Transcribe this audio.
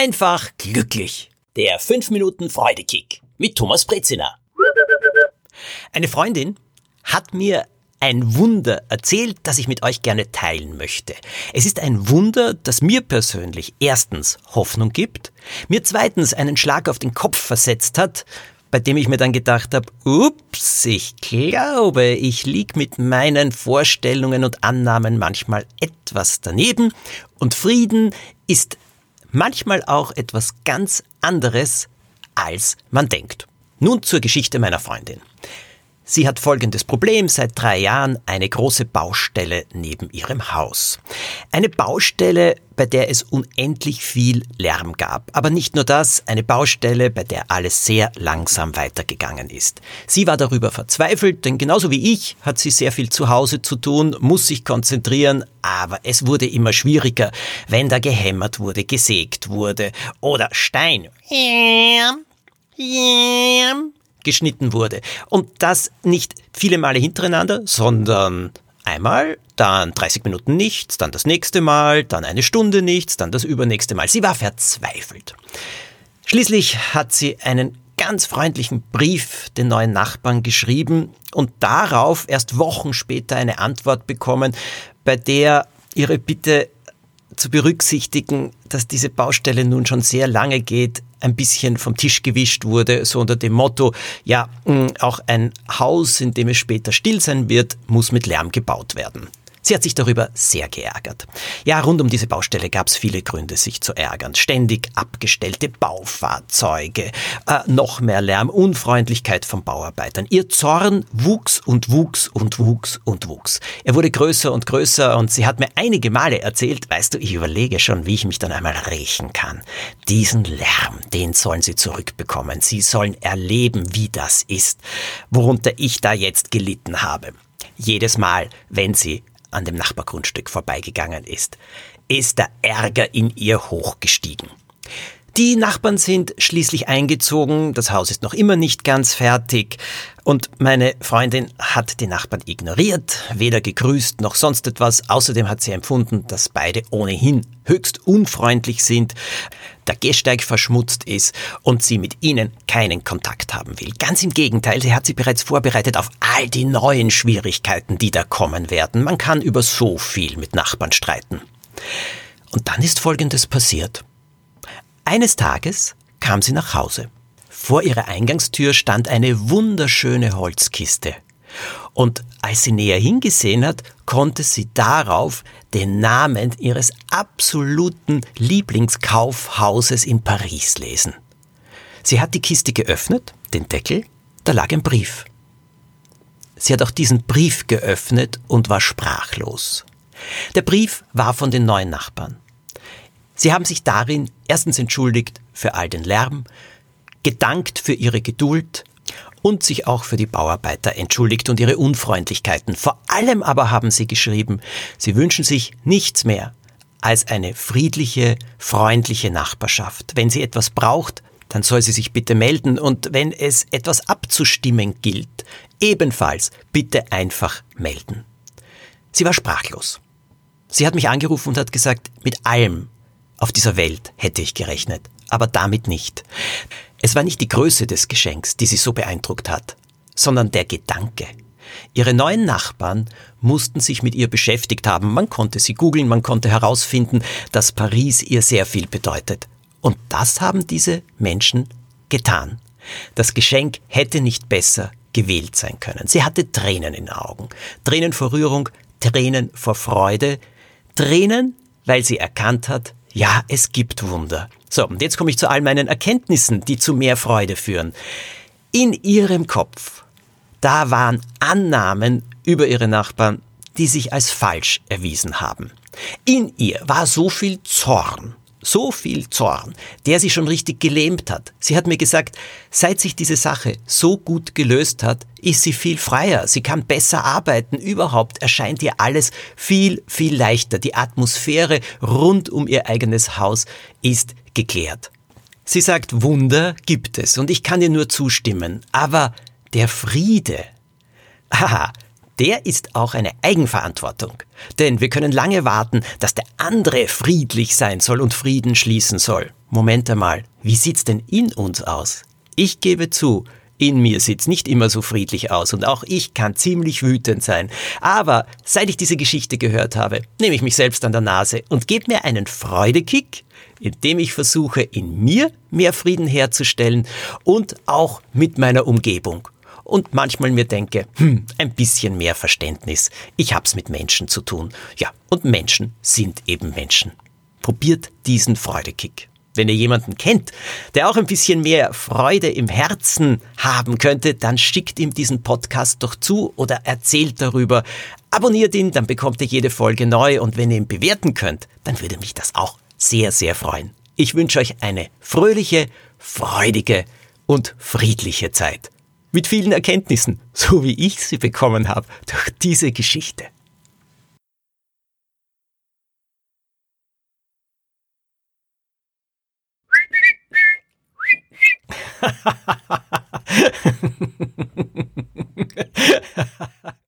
einfach glücklich. Der 5 Minuten Freudekick mit Thomas Brezina. Eine Freundin hat mir ein Wunder erzählt, das ich mit euch gerne teilen möchte. Es ist ein Wunder, das mir persönlich erstens Hoffnung gibt, mir zweitens einen Schlag auf den Kopf versetzt hat, bei dem ich mir dann gedacht habe, ups, ich glaube, ich lieg mit meinen Vorstellungen und Annahmen manchmal etwas daneben und Frieden ist manchmal auch etwas ganz anderes, als man denkt. Nun zur Geschichte meiner Freundin. Sie hat folgendes Problem, seit drei Jahren eine große Baustelle neben ihrem Haus. Eine Baustelle, bei der es unendlich viel Lärm gab. Aber nicht nur das, eine Baustelle, bei der alles sehr langsam weitergegangen ist. Sie war darüber verzweifelt, denn genauso wie ich hat sie sehr viel zu Hause zu tun, muss sich konzentrieren, aber es wurde immer schwieriger, wenn da gehämmert wurde, gesägt wurde oder Stein geschnitten wurde. Und das nicht viele Male hintereinander, sondern einmal, dann 30 Minuten nichts, dann das nächste Mal, dann eine Stunde nichts, dann das übernächste Mal. Sie war verzweifelt. Schließlich hat sie einen ganz freundlichen Brief den neuen Nachbarn geschrieben und darauf erst Wochen später eine Antwort bekommen, bei der ihre Bitte zu berücksichtigen, dass diese Baustelle nun schon sehr lange geht, ein bisschen vom Tisch gewischt wurde, so unter dem Motto, ja, mm, auch ein Haus, in dem es später still sein wird, muss mit Lärm gebaut werden. Sie hat sich darüber sehr geärgert. Ja, rund um diese Baustelle gab es viele Gründe, sich zu ärgern. Ständig abgestellte Baufahrzeuge, äh, noch mehr Lärm, Unfreundlichkeit von Bauarbeitern. Ihr Zorn wuchs und wuchs und wuchs und wuchs. Er wurde größer und größer und sie hat mir einige Male erzählt, weißt du, ich überlege schon, wie ich mich dann einmal rächen kann. Diesen Lärm, den sollen sie zurückbekommen. Sie sollen erleben, wie das ist, worunter ich da jetzt gelitten habe. Jedes Mal, wenn sie an dem Nachbargrundstück vorbeigegangen ist, ist der Ärger in ihr hochgestiegen. Die Nachbarn sind schließlich eingezogen, das Haus ist noch immer nicht ganz fertig und meine Freundin hat die Nachbarn ignoriert, weder gegrüßt noch sonst etwas. Außerdem hat sie empfunden, dass beide ohnehin höchst unfreundlich sind, der Gehsteig verschmutzt ist und sie mit ihnen keinen Kontakt haben will. Ganz im Gegenteil, sie hat sie bereits vorbereitet auf all die neuen Schwierigkeiten, die da kommen werden. Man kann über so viel mit Nachbarn streiten. Und dann ist Folgendes passiert. Eines Tages kam sie nach Hause. Vor ihrer Eingangstür stand eine wunderschöne Holzkiste. Und als sie näher hingesehen hat, konnte sie darauf den Namen ihres absoluten Lieblingskaufhauses in Paris lesen. Sie hat die Kiste geöffnet, den Deckel, da lag ein Brief. Sie hat auch diesen Brief geöffnet und war sprachlos. Der Brief war von den neuen Nachbarn. Sie haben sich darin erstens entschuldigt für all den Lärm, gedankt für ihre Geduld und sich auch für die Bauarbeiter entschuldigt und ihre Unfreundlichkeiten. Vor allem aber haben sie geschrieben, sie wünschen sich nichts mehr als eine friedliche, freundliche Nachbarschaft. Wenn sie etwas braucht, dann soll sie sich bitte melden und wenn es etwas abzustimmen gilt, ebenfalls bitte einfach melden. Sie war sprachlos. Sie hat mich angerufen und hat gesagt, mit allem, auf dieser Welt hätte ich gerechnet, aber damit nicht. Es war nicht die Größe des Geschenks, die sie so beeindruckt hat, sondern der Gedanke. Ihre neuen Nachbarn mussten sich mit ihr beschäftigt haben. Man konnte sie googeln, man konnte herausfinden, dass Paris ihr sehr viel bedeutet. Und das haben diese Menschen getan. Das Geschenk hätte nicht besser gewählt sein können. Sie hatte Tränen in den Augen. Tränen vor Rührung, Tränen vor Freude, Tränen, weil sie erkannt hat, ja, es gibt Wunder. So, und jetzt komme ich zu all meinen Erkenntnissen, die zu mehr Freude führen. In ihrem Kopf, da waren Annahmen über ihre Nachbarn, die sich als falsch erwiesen haben. In ihr war so viel Zorn, so viel Zorn, der sie schon richtig gelähmt hat. Sie hat mir gesagt, seit sich diese Sache so gut gelöst hat, ist sie viel freier, sie kann besser arbeiten, überhaupt erscheint ihr alles viel, viel leichter. Die Atmosphäre rund um ihr eigenes Haus ist geklärt. Sie sagt, Wunder gibt es und ich kann ihr nur zustimmen, aber der Friede, haha, der ist auch eine Eigenverantwortung. Denn wir können lange warten, dass der andere friedlich sein soll und Frieden schließen soll. Moment einmal, wie sieht's denn in uns aus? Ich gebe zu, in mir sieht's nicht immer so friedlich aus und auch ich kann ziemlich wütend sein. Aber seit ich diese Geschichte gehört habe, nehme ich mich selbst an der Nase und gebe mir einen Freudekick, indem ich versuche, in mir mehr Frieden herzustellen und auch mit meiner Umgebung. Und manchmal mir denke, hm, ein bisschen mehr Verständnis. Ich hab's mit Menschen zu tun. Ja, und Menschen sind eben Menschen. Probiert diesen Freudekick. Wenn ihr jemanden kennt, der auch ein bisschen mehr Freude im Herzen haben könnte, dann schickt ihm diesen Podcast doch zu oder erzählt darüber. Abonniert ihn, dann bekommt ihr jede Folge neu und wenn ihr ihn bewerten könnt, dann würde mich das auch sehr, sehr freuen. Ich wünsche euch eine fröhliche, freudige und friedliche Zeit. Mit vielen Erkenntnissen, so wie ich sie bekommen habe durch diese Geschichte.